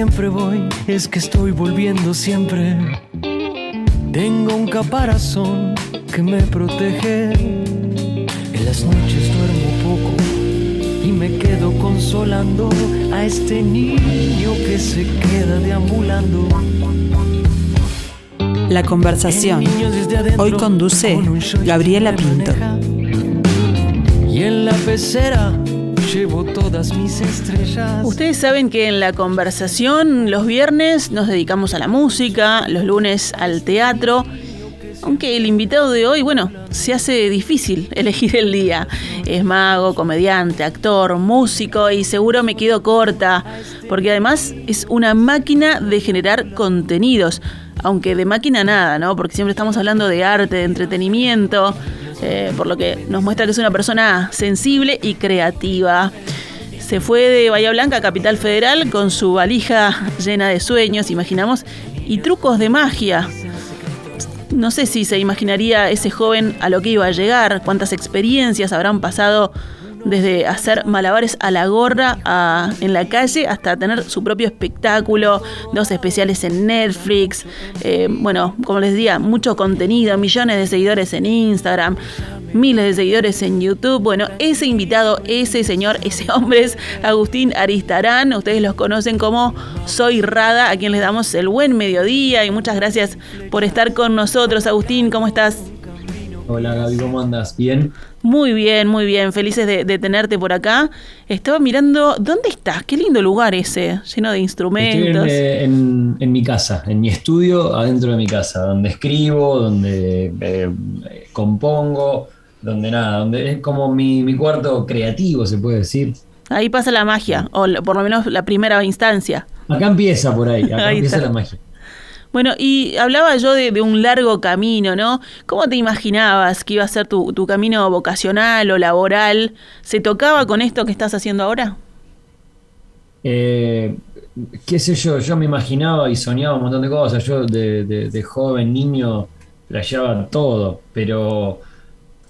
siempre voy, es que estoy volviendo siempre. Tengo un caparazón que me protege. En las noches duermo poco y me quedo consolando a este niño que se queda deambulando. La conversación. Hoy conduce Gabriela Pinto. Y en la pecera llevo todas mis estrellas. Ustedes saben que en la conversación los viernes nos dedicamos a la música, los lunes al teatro. Aunque el invitado de hoy, bueno, se hace difícil elegir el día. Es mago, comediante, actor, músico y seguro me quedo corta, porque además es una máquina de generar contenidos. Aunque de máquina nada, ¿no? Porque siempre estamos hablando de arte, de entretenimiento, eh, por lo que nos muestra que es una persona sensible y creativa. Se fue de Bahía Blanca Capital Federal con su valija llena de sueños, imaginamos, y trucos de magia. No sé si se imaginaría ese joven a lo que iba a llegar, cuántas experiencias habrán pasado desde hacer malabares a la gorra en la calle hasta tener su propio espectáculo, dos especiales en Netflix, eh, bueno, como les decía, mucho contenido, millones de seguidores en Instagram, miles de seguidores en YouTube. Bueno, ese invitado, ese señor, ese hombre es Agustín Aristarán. Ustedes los conocen como Soy Rada, a quien les damos el buen mediodía y muchas gracias por estar con nosotros. Agustín, ¿cómo estás? Hola Gaby, ¿cómo andas? ¿Bien? Muy bien, muy bien. Felices de, tenerte por acá. Estaba mirando, ¿dónde estás? Qué lindo lugar ese, lleno de instrumentos. Estoy en, en, mi casa, en mi estudio, adentro de mi casa, donde escribo, donde eh, compongo, donde nada, donde es como mi, mi, cuarto creativo, se puede decir. Ahí pasa la magia, o por lo menos la primera instancia. Acá empieza por ahí, acá empieza la magia. Bueno, y hablaba yo de, un largo camino, ¿no? ¿Cómo te imaginabas que iba a ser tu, camino vocacional o laboral? ¿Se tocaba con esto que estás haciendo ahora? Eh, qué sé yo, yo me imaginaba y soñaba un montón de cosas. Yo de, joven, niño, playaba todo, pero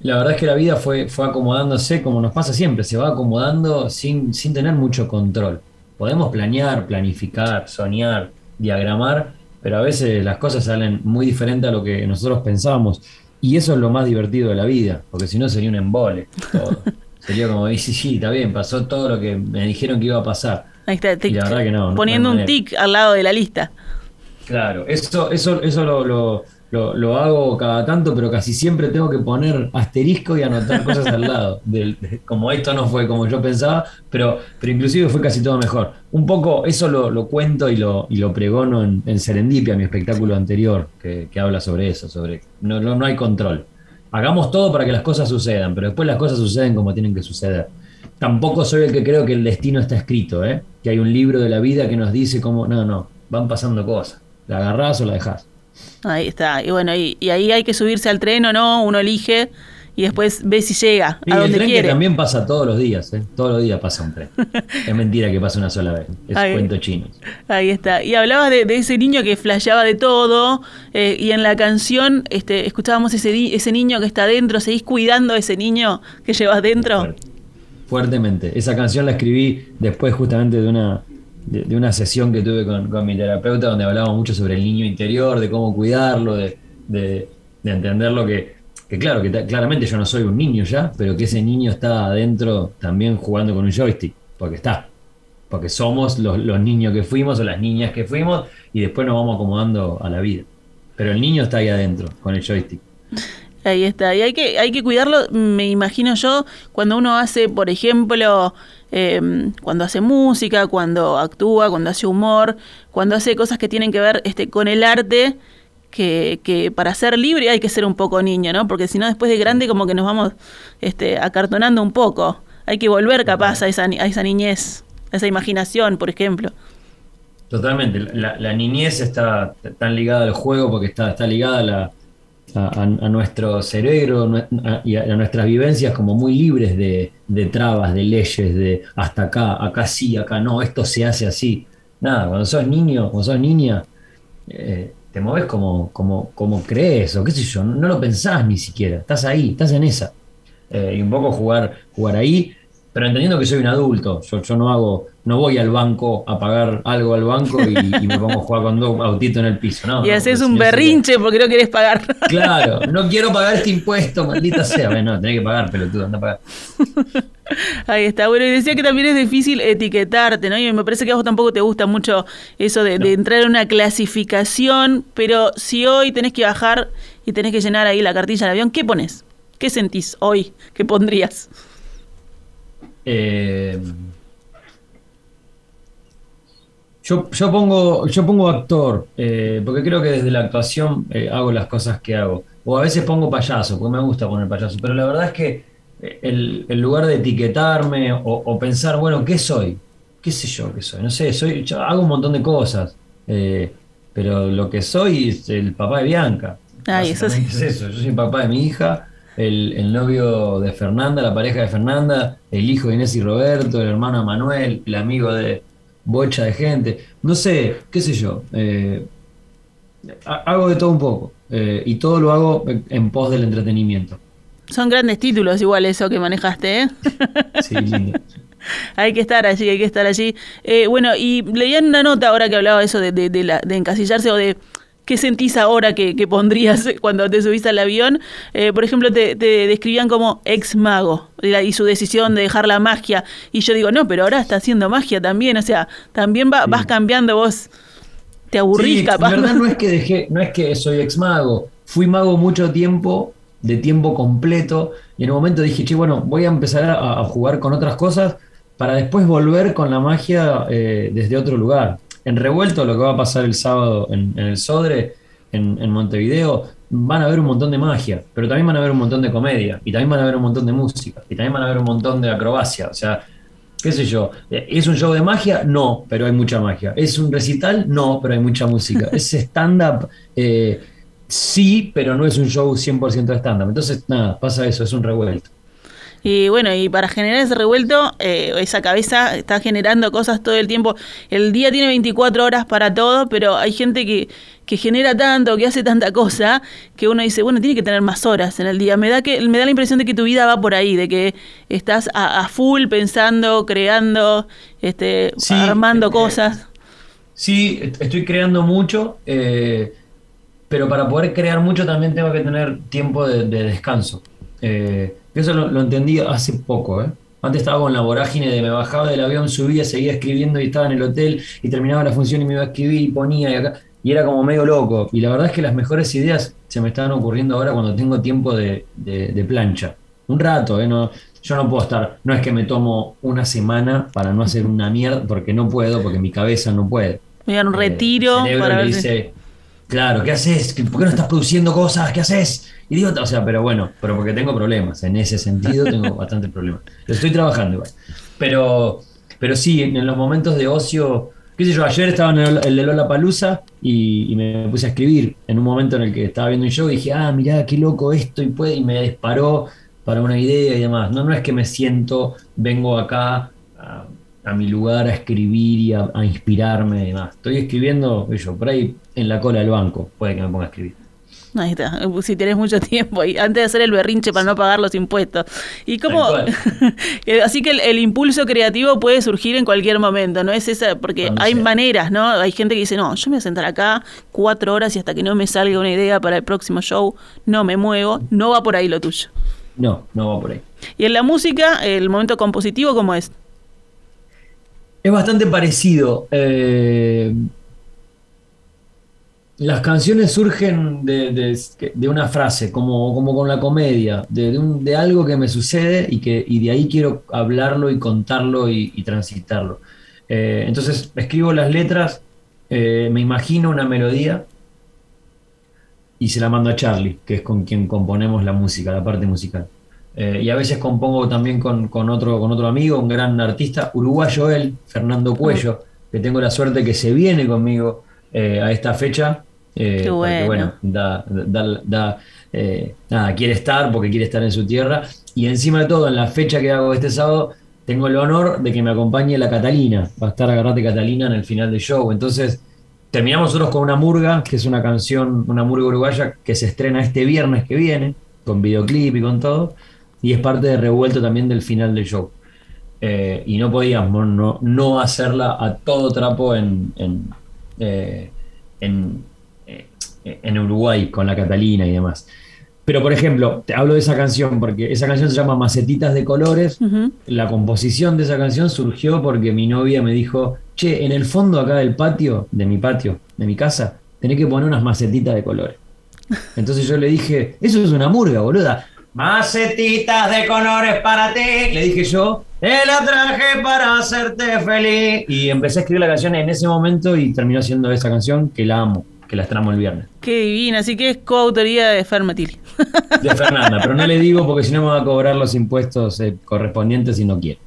la verdad es que la vida fue, fue acomodándose como nos pasa siempre, se va acomodando sin, sin tener mucho control. Podemos planear, planificar, soñar, diagramar, pero a veces las cosas salen muy diferentes a lo que nosotros pensábamos. Y eso es lo más divertido de la vida, porque si no sería un embole. Todo. sería como, sí, sí, está bien, pasó todo lo que me dijeron que iba a pasar. Ahí está, y la verdad que no. Poniendo un tic al lado de la lista. Claro, eso, eso, eso lo lo, hago cada tanto, pero casi siempre tengo que poner asterisco y anotar cosas al lado. como esto no fue como yo pensaba, pero, pero inclusive fue casi todo mejor. Un poco eso lo, cuento y lo, y lo pregono en, Serendipia, mi espectáculo anterior, que, habla sobre eso, sobre no, no, hay control. Hagamos todo para que las cosas sucedan, pero después las cosas suceden como tienen que suceder. Tampoco soy el que creo que el destino está escrito, ¿eh? que hay un libro de la vida que nos dice cómo, no, no, van pasando cosas. La agarrás o la dejás. Ahí está. Y bueno, y, ahí hay que subirse al tren o no, uno elige y después ve si llega a donde el tren Que también pasa todos los días, ¿eh? todos los días pasa un tren. es mentira que pase una sola vez, es cuento chino. Ahí está. Y hablabas de, ese niño que flasheaba de todo eh, y en la canción este, escuchábamos ese, ese niño que está dentro, ¿seguís cuidando a ese niño que llevas dentro? Fuertemente. Esa canción la escribí después justamente de una de, una sesión que tuve con, mi terapeuta donde hablábamos mucho sobre el niño interior, de cómo cuidarlo, de, de, entender lo que, que claro, que claramente yo no soy un niño ya, pero que ese niño está adentro también jugando con un joystick, porque está, porque somos los, los niños que fuimos o las niñas que fuimos y después nos vamos acomodando a la vida. Pero el niño está ahí adentro, con el joystick. Ahí está, y hay que, hay que cuidarlo, me imagino yo, cuando uno hace, por ejemplo, Em, cuando hace música, cuando actúa, cuando hace humor, cuando hace cosas que tienen que ver este, con el arte, que, para ser libre hay que ser un poco niño, ¿no? Porque si no, después de grande como que nos vamos este, acartonando un poco. Hay que volver capaz a esa, niñez, a esa imaginación, por ejemplo. Totalmente. La, la, niñez está tan ligada al juego porque está, está ligada a la, a, nuestro cerebro y a, nuestras vivencias como muy libres de, trabas, de leyes, de hasta acá, acá sí, acá no, esto se hace así. Nada, cuando sos niño, cuando sos niña, eh, te mueves como, como, como crees, o qué sé yo, no, lo pensás ni siquiera, estás ahí, estás en esa. Eh, y un poco jugar, jugar ahí pero entendiendo que soy un adulto, yo, no hago, no voy al banco a pagar algo al banco y, me pongo a jugar con dos autitos en el piso, ¿no? Y haces un berrinche porque no querés pagar. Claro, no quiero pagar este impuesto, maldita sea. Bueno, tenés que pagar, pelotudo, anda a pagar. Ahí está. Bueno, y decía que también es difícil etiquetarte, ¿no? Y me parece que a vos tampoco te gusta mucho eso de, de entrar en una clasificación, pero si hoy tenés que bajar y tenés que llenar ahí la cartilla del avión, ¿qué pones? ¿Qué sentís hoy? ¿Qué pondrías? Eh, yo, yo, pongo, yo pongo actor, eh, porque creo que desde la actuación eh, hago las cosas que hago. O a veces pongo payaso, porque me gusta poner payaso. Pero la verdad es que el, lugar de etiquetarme o, pensar, bueno, ¿qué soy? ¿Qué sé yo qué soy? No sé, soy, hago un montón de cosas. pero lo que soy es el papá de Bianca. eso Es eso. Yo soy el papá de mi hija el, novio de Fernanda, la pareja de Fernanda, el hijo de Inés y Roberto, el hermano de Manuel, el amigo de bocha de gente. No sé, qué sé yo. Eh, hago de todo un poco. Eh, y todo lo hago en pos del entretenimiento. Son grandes títulos igual eso que manejaste, ¿eh? Sí, lindo. hay que estar allí, hay que estar allí. Eh, bueno, y leía en una nota ahora que hablaba eso de, de, de encasillarse o de ¿Qué sentís ahora que, pondrías cuando te subís al avión? Eh, por ejemplo, te, describían como ex mago y su decisión de dejar la magia. Y yo digo, no, pero ahora está haciendo magia también. O sea, también vas cambiando vos. Te aburrís capaz. verdad no es que dejé, no es que soy ex mago. Fui mago mucho tiempo, de tiempo completo. Y en un momento dije, che, bueno, voy a empezar a, jugar con otras cosas para después volver con la magia eh, desde otro lugar en Revuelto, lo que va a pasar el sábado en, el Sodre, en, Montevideo, van a ver un montón de magia, pero también van a ver un montón de comedia, y también van a ver un montón de música, y también van a ver un montón de acrobacia. O sea, qué sé yo, ¿es un show de magia? No, pero hay mucha magia. ¿Es un recital? No, pero hay mucha música. ¿Es stand-up? Eh, sí, pero no es un show 100% de stand-up. Entonces, nada, pasa eso, es un revuelto. Y bueno, y para generar ese revuelto, eh, esa cabeza está generando cosas todo el tiempo. El día tiene 24 horas para todo, pero hay gente que, que genera tanto, que hace tanta cosa, que uno dice, bueno, tiene que tener más horas en el día. Me da, que, me da la impresión de que tu vida va por ahí, de que estás a, full pensando, creando, este, armando eh, cosas. Sí, estoy creando mucho, eh, pero para poder crear mucho también tengo que tener tiempo de, descanso. Eh, eso lo, entendí hace poco, ¿eh? Antes estaba con la vorágine de me bajaba del avión, subía, seguía escribiendo y estaba en el hotel y terminaba la función y me iba a escribir y ponía y acá. Y era como medio loco. Y la verdad es que las mejores ideas se me están ocurriendo ahora cuando tengo tiempo de, plancha. Un rato, ¿eh? No, yo no puedo estar, no es que me tomo una semana para no hacer una mierda, porque no puedo, porque mi cabeza no puede. Me dan un retiro. para dice, claro, ¿qué haces? ¿Por qué no estás produciendo cosas? ¿Qué haces? Idiota, o sea, pero bueno, pero porque tengo problemas. En ese sentido tengo bastantes problemas. Lo estoy trabajando igual. Pero, pero sí, en los momentos de ocio, qué sé yo, ayer estaba en el, de Lola Palusa y, me puse a escribir en un momento en el que estaba viendo un show y dije, ah, mirá, qué loco esto, y puede, y me disparó para una idea y demás. No, no es que me siento, vengo acá a, mi lugar a escribir y a, inspirarme y demás. Estoy escribiendo, yo, por ahí en la cola del banco, puede que me ponga a escribir. Ahí está, si tienes mucho tiempo y antes de hacer el berrinche para no pagar los impuestos. Y cómo así que el, impulso creativo puede surgir en cualquier momento, ¿no? Es esa, porque hay maneras, ¿no? Hay gente que dice, no, yo me voy a sentar acá cuatro horas y hasta que no me salga una idea para el próximo show, no me muevo. No va por ahí lo tuyo. No, no va por ahí. Y en la música, el momento compositivo, ¿cómo es? Es bastante parecido. Eh, las canciones surgen de, una frase, como, con la comedia, de, algo que me sucede y, que, de ahí quiero hablarlo y contarlo y, transitarlo. Eh, entonces escribo las letras, eh, me imagino una melodía y se la mando a Charlie, que es con quien componemos la música, la parte musical. Eh, y a veces compongo también con, otro, con otro amigo, un gran artista, uruguayo él, Fernando Cuello, que tengo la suerte que se viene conmigo a esta fecha eh, bueno. da, da, eh, nada, quiere estar porque quiere estar en su tierra. Y encima de todo, en la fecha que hago este sábado, tengo el honor de que me acompañe la Catalina. Va a estar Agarrate Catalina en el final del show. Entonces, terminamos nosotros con una murga, que es una canción, una murga uruguaya que se estrena este viernes que viene, con videoclip y con todo. Y es parte de revuelto también del final del show. eh, y no podíamos no, no, hacerla a todo trapo en, en, eh, en, en, Uruguay con la Catalina y demás. Pero, por ejemplo, te hablo de esa canción porque esa canción se llama Macetitas de Colores. La composición de esa canción surgió porque mi novia me dijo, che, en el fondo acá del patio, de mi patio, de mi casa, tenés que poner unas macetitas de colores. Entonces yo le dije, eso es una murga, boluda. Macetitas de colores para ti. Le dije yo, te la traje para hacerte feliz. Y empecé a escribir la canción en ese momento y terminó siendo esa canción que la amo, que la estrenamos el viernes. Qué divina, así que es coautoría de Fermatili. De Fernanda, pero no le digo porque si no me va a cobrar los impuestos eh, correspondientes y no quiere.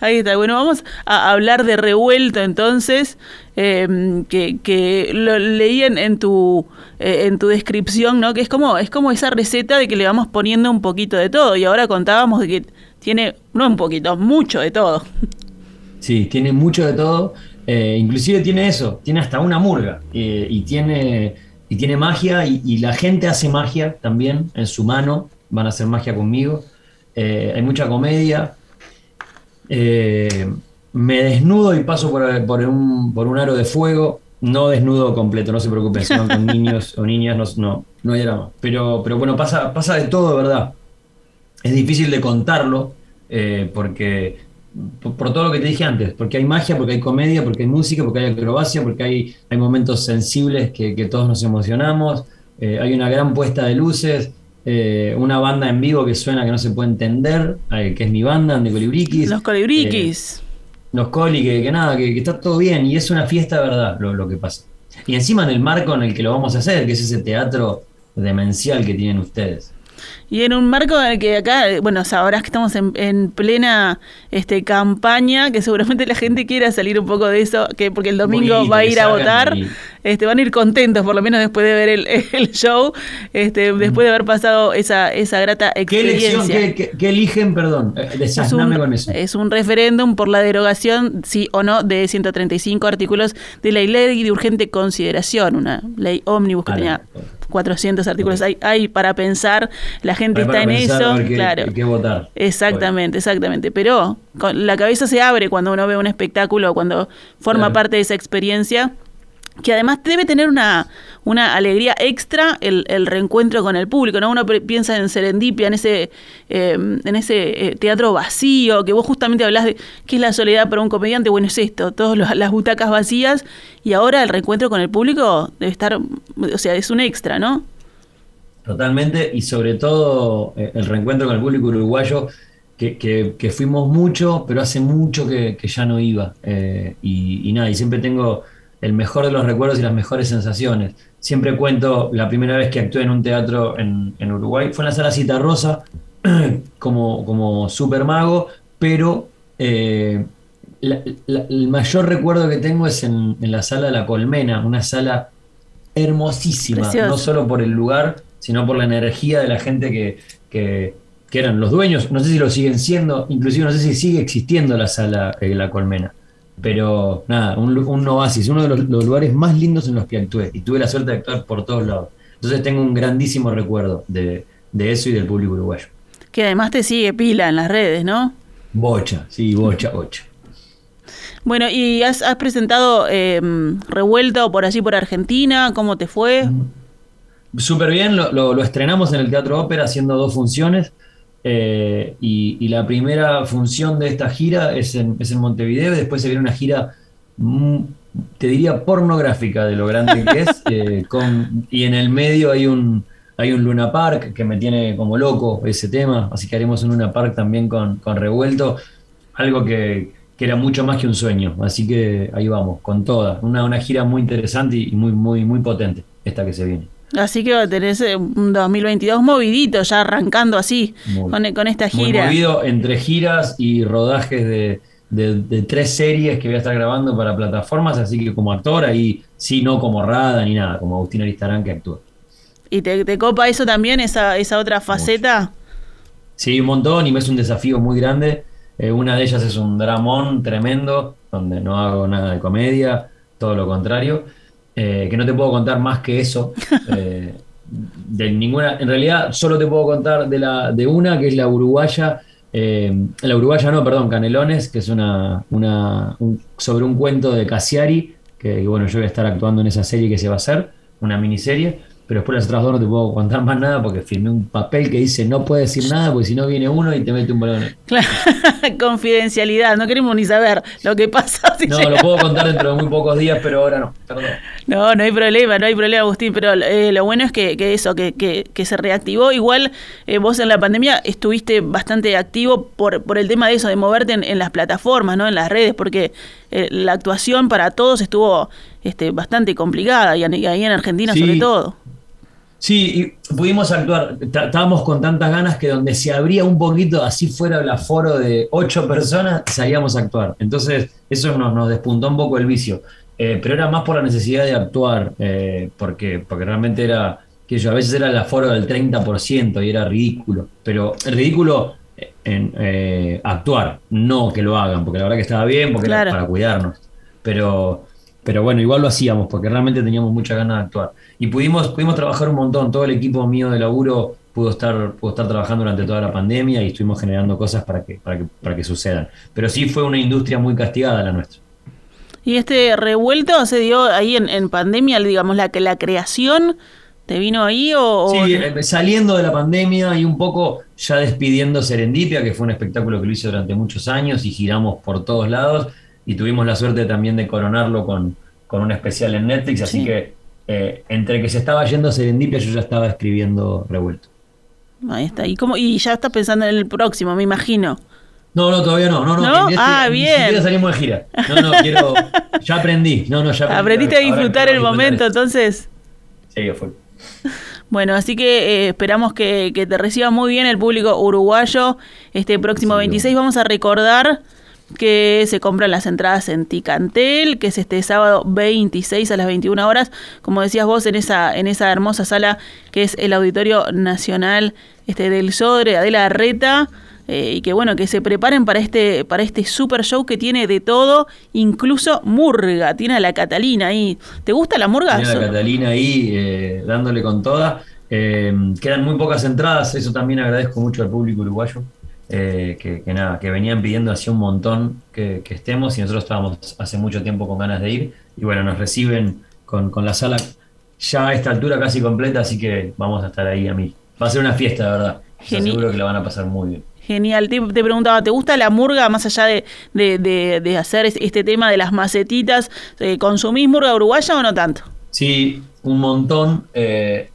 Ahí está. Bueno, vamos a hablar de revuelto entonces, em, que, lo leí en, tu, eh, en tu descripción, ¿no? Que es como, es como esa receta de que le vamos poniendo un poquito de todo. Y ahora contábamos de que tiene, no un poquito, mucho de todo. Sí, tiene mucho de todo. Eh, inclusive tiene eso, tiene hasta una murga. Eh, y, tiene, y tiene magia, y, la gente hace magia también en su mano. Van a hacer magia conmigo. hay mucha comedia eh, me desnudo y paso por, un, por, un, aro de fuego. No desnudo completo, no se preocupen, si van con niños o niñas, no, no, hay drama. Pero, pero bueno, pasa, pasa de todo, ¿verdad? Es difícil de contarlo eh, porque por, todo lo que te dije antes, porque hay magia, porque hay comedia, porque hay música, porque hay acrobacia, porque hay, hay momentos sensibles que, todos nos emocionamos, eh, hay una gran puesta de luces, eh, una banda en vivo que suena que no se puede entender, eh, que es mi banda, de Colibriquis. Los Colibriquis. Los Coli, que, nada, que, está todo bien y es una fiesta de verdad lo, lo que pasa. Y encima en el marco en el que lo vamos a hacer, que es ese teatro demencial que tienen ustedes. Y en un marco en el que acá, bueno, ahora que estamos en, plena este, campaña, que seguramente la gente quiera salir un poco de eso, que porque el domingo va a ir a votar, este, van a ir contentos, por lo menos después de ver el, show, este, después de haber pasado esa, esa grata experiencia. ¿Qué, qué, eligen? Perdón, eh, es un, con eso. Es un referéndum por la derogación, sí o no, de 135 artículos de la ley de urgente consideración, una ley ómnibus que tenía 400 artículos. Hay, hay para pensar, la gente está en eso. claro. Hay que votar. Exactamente, exactamente. Pero la cabeza se abre cuando uno ve un espectáculo, cuando forma parte de esa experiencia que además debe tener una, una alegría extra el, reencuentro con el público, ¿no? Uno piensa en Serendipia, en ese, em, en ese eh, teatro vacío, que vos justamente hablás de qué es la soledad para un comediante, bueno, es esto, todas las butacas vacías, y ahora el reencuentro con el público debe estar, o sea, es un extra, ¿no? Totalmente, y sobre todo eh, el reencuentro con el público uruguayo, que, fuimos mucho, pero hace mucho que, ya no iba, eh, y, y nada, y siempre tengo el mejor de los recuerdos y las mejores sensaciones. Siempre cuento la primera vez que actué en un teatro en, Uruguay, fue en la sala Cita Rosa, como, como super mago, pero eh, el mayor recuerdo que tengo es en, la sala de la Colmena, una sala hermosísima, no solo por el lugar, sino por la energía de la gente que, que, eran los dueños, no sé si lo siguen siendo, inclusive no sé si sigue existiendo la sala de La Colmena. Pero nada, un, un oasis, uno de los, lugares más lindos en los que actué. Y tuve la suerte de actuar por todos lados. Entonces tengo un grandísimo recuerdo de, eso y del público uruguayo. Que además te sigue pila en las redes, ¿no? Bocha, sí, bocha, bocha. Bueno, ¿y has, presentado eh, Revuelto por allí por Argentina? ¿Cómo te fue? Súper bien, lo, lo, estrenamos en el Teatro Ópera haciendo dos funciones. Eh, y, la primera función de esta gira es en, Montevideo, y después se viene una gira, mm, te diría, pornográfica de lo grande que es, eh, y en el medio hay un, hay un Luna Park que me tiene como loco ese tema, así que haremos un Luna Park también con, Revuelto, algo que, era mucho más que un sueño, así que ahí vamos, con toda, una, una gira muy interesante y muy, muy, muy potente esta que se viene. Así que tenés un 2022 movidito, ya arrancando así, con, esta gira. Muy movido entre giras y rodajes de, tres series que voy a estar grabando para plataformas, así que como actor ahí, sí, no como Rada ni nada, como Agustín Aristarán que actúa. ¿Y te, copa eso también, esa, esa otra faceta? Sí, un montón y me es un desafío muy grande. Eh, una de ellas es un dramón tremendo, donde no hago nada de comedia, todo lo contrario. Eh, que no te puedo contar más que eso. Eh, de ninguna, en realidad solo te puedo contar de, la, de una, que es la uruguaya, la uruguaya no, perdón, Canelones, que es una, una sobre un cuento de Cassiari, que, bueno, yo voy a estar actuando en esa serie que se va a hacer, una miniserie pero después las otras dos no te puedo contar más nada porque firmé un papel que dice no puedes decir nada porque si no viene uno y te mete un balón. Claro, confidencialidad, no queremos ni saber lo que pasa. no, lo puedo contar dentro de muy pocos días, pero ahora no, perdón. No, no hay problema, no hay problema, Agustín, pero eh, lo bueno es que, eso, que, que, se reactivó. Igual eh, vos en la pandemia estuviste bastante activo por, por el tema de eso, de moverte en, las plataformas, ¿no? en las redes, porque eh, la actuación para todos estuvo este, bastante complicada, y ahí en Argentina sobre todo. Sí, y pudimos actuar. Estábamos con tantas ganas que donde se abría un poquito, así fuera el aforo de ocho personas, salíamos a actuar. Entonces, eso nos, nos despuntó un poco el vicio. Eh, pero era más por la necesidad de actuar, eh, porque, porque realmente era, que yo, a veces era el aforo del 30% y era ridículo. Pero ridículo en eh, actuar, no que lo hagan, porque la verdad que estaba bien, porque era para cuidarnos. Pero, pero bueno, igual lo hacíamos, porque realmente teníamos mucha ganas de actuar y pudimos, pudimos trabajar un montón. Todo el equipo mío de laburo pudo estar, pudo estar trabajando durante toda la pandemia y estuvimos generando cosas para que, para que, para que sucedan. Pero sí fue una industria muy castigada la nuestra. ¿Y este revuelto se dio ahí en, pandemia, digamos, la, la creación? ¿Te vino ahí o...? Sí, eh, saliendo de la pandemia y un poco ya despidiendo Serendipia, que fue un espectáculo que lo hice durante muchos años y giramos por todos lados y tuvimos la suerte también de coronarlo con, con un especial en Netflix, así que eh, entre que se estaba yendo Serendipia, yo ya estaba escribiendo Revuelto. Ahí está. ¿Y, cómo, y ya estás pensando en el próximo, me imagino. No, no, todavía no. No, no. Este ah, bien. Ni salimos de gira. No, no, quiero. Ya aprendí. No, no, ya aprendí. Aprendiste a disfrutar el momento, entonces. Sí, fue. Bueno, así que eh, esperamos que, que, te reciba muy bien el público uruguayo. Este próximo 26 vamos a recordar que se compran las entradas en Ticantel, que es este sábado 26 a las 21 horas, como decías vos, en esa, en esa hermosa sala que es el Auditorio Nacional este, del Sodre, Adela Reta. Eh, y que bueno, que se preparen para este, para este super show que tiene de todo, incluso murga, tiene a la Catalina ahí. ¿Te gusta la murga? Tiene a la Catalina ahí eh, dándole con toda. Eh, quedan muy pocas entradas, eso también agradezco mucho al público uruguayo. Eh, que, nada, que venían pidiendo hace un montón que, estemos y nosotros estábamos hace mucho tiempo con ganas de ir y bueno, nos reciben con, la sala ya a esta altura casi completa, así que vamos a estar ahí a mí. Va a ser una fiesta, de verdad. Seguro que la van a pasar muy bien. Genial. Te, preguntaba, ¿te gusta la murga más allá de, hacer este tema de las macetitas? Eh, ¿Consumís murga uruguaya o no tanto? Sí, un montón. Eh,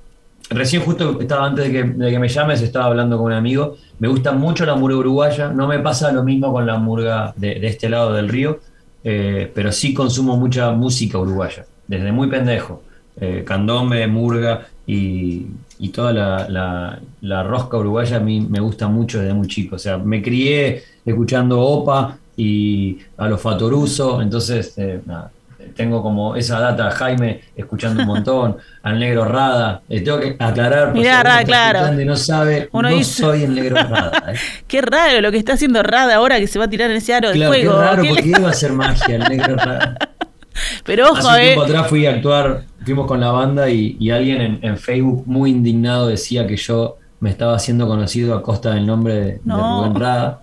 recién justo estaba antes de que, me llames, estaba hablando con un amigo me gusta mucho la murga uruguaya, no me pasa lo mismo con la murga de, este lado del río, eh, pero sí consumo mucha música uruguaya, desde muy pendejo. Eh, candombe, murga y, toda la, rosca uruguaya a mí me gusta mucho desde muy chico. O sea, me crié escuchando Opa y a los Fatoruso, entonces, eh, nada, tengo como esa data, Jaime, escuchando un montón, al negro Rada. Eh, tengo que aclarar, Mirá, Rada, claro. no sabe, no soy el negro Rada. ¿eh? qué raro lo que está haciendo Rada ahora que se va a tirar en ese aro de fuego. Qué raro, porque iba a ser magia el negro Rada. Pero ojo, Hace un tiempo eh. atrás fui a actuar, fuimos con la banda y, alguien en, Facebook muy indignado decía que yo me estaba haciendo conocido a costa del nombre de, Rubén Rada.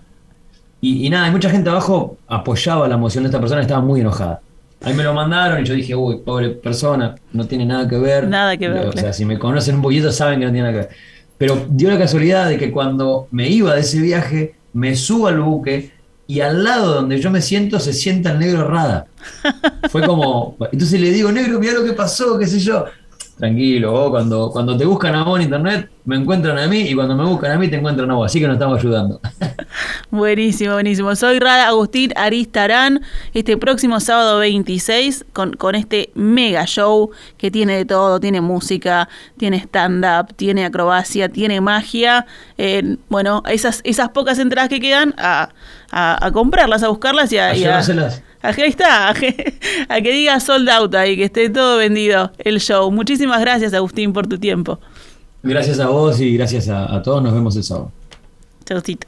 Y, y, nada, mucha gente abajo apoyaba la emoción de esta persona, estaba muy enojada. Ahí me lo mandaron y yo dije, uy, pobre persona, no tiene nada que ver. Nada que ver. O sea, si me conocen un poquito saben que no tiene nada que ver. Pero dio la casualidad de que cuando me iba de ese viaje, me subo al buque y al lado donde yo me siento se sienta el negro Rada. Fue como. Entonces le digo, negro, mira lo que pasó, qué sé yo tranquilo, vos cuando, cuando te buscan a vos en internet, me encuentran a mí y cuando me buscan a mí te encuentran a vos, así que nos estamos ayudando. buenísimo, buenísimo. Soy Rada Agustín Aristarán, este próximo sábado 26 con, con este mega show que tiene de todo, tiene música, tiene stand-up, tiene acrobacia, tiene magia. Eh, bueno, esas, esas pocas entradas que quedan a, comprarlas, a buscarlas y a... Ahí está, a que, diga sold out ahí, que esté todo vendido el show. Muchísimas gracias, Agustín, por tu tiempo. Gracias a vos y gracias a, todos. Nos vemos el sábado. Chaucito.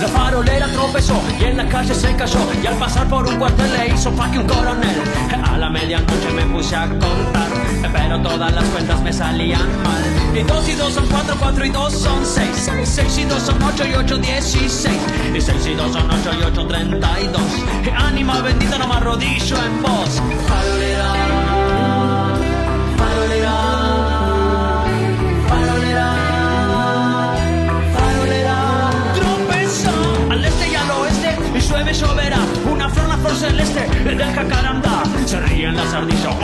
La farolera tropezó y en la calle se cayó. Y al pasar por un cuartel le hizo pa' que un coronel. A la medianoche me puse a contar, pero todas las cuentas me salían mal. Y dos y dos son cuatro, cuatro y dos son seis. Seis y dos son ocho y ocho dieciséis. Y seis y dos son ocho y ocho treinta y dos. Ánima bendita, no me arrodillo en vos. Farolera, farolera, llueve lloverá. Una flor, una flor celeste del jacarandá. Se ríen las ardillas.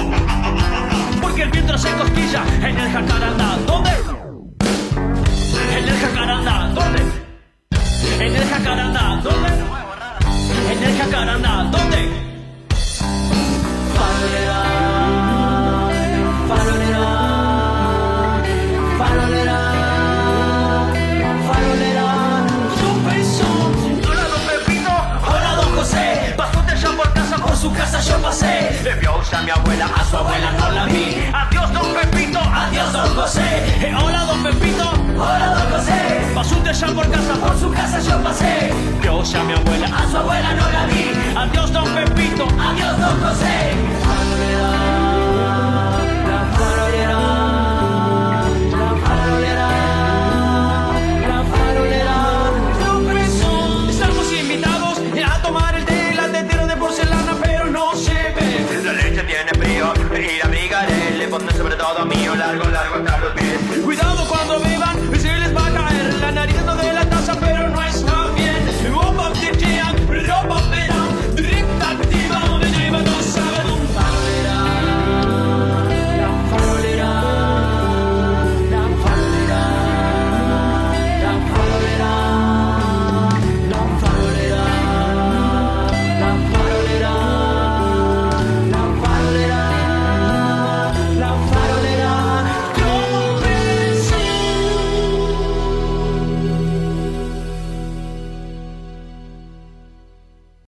Porque el viento se cosquilla en el jacarandá. ¿Dónde? En el jacarandá. ¿Dónde? En el jacarandá. ¿Dónde? En el jacarandá. ¿Dónde? Farolera, todo mío, largo, largo,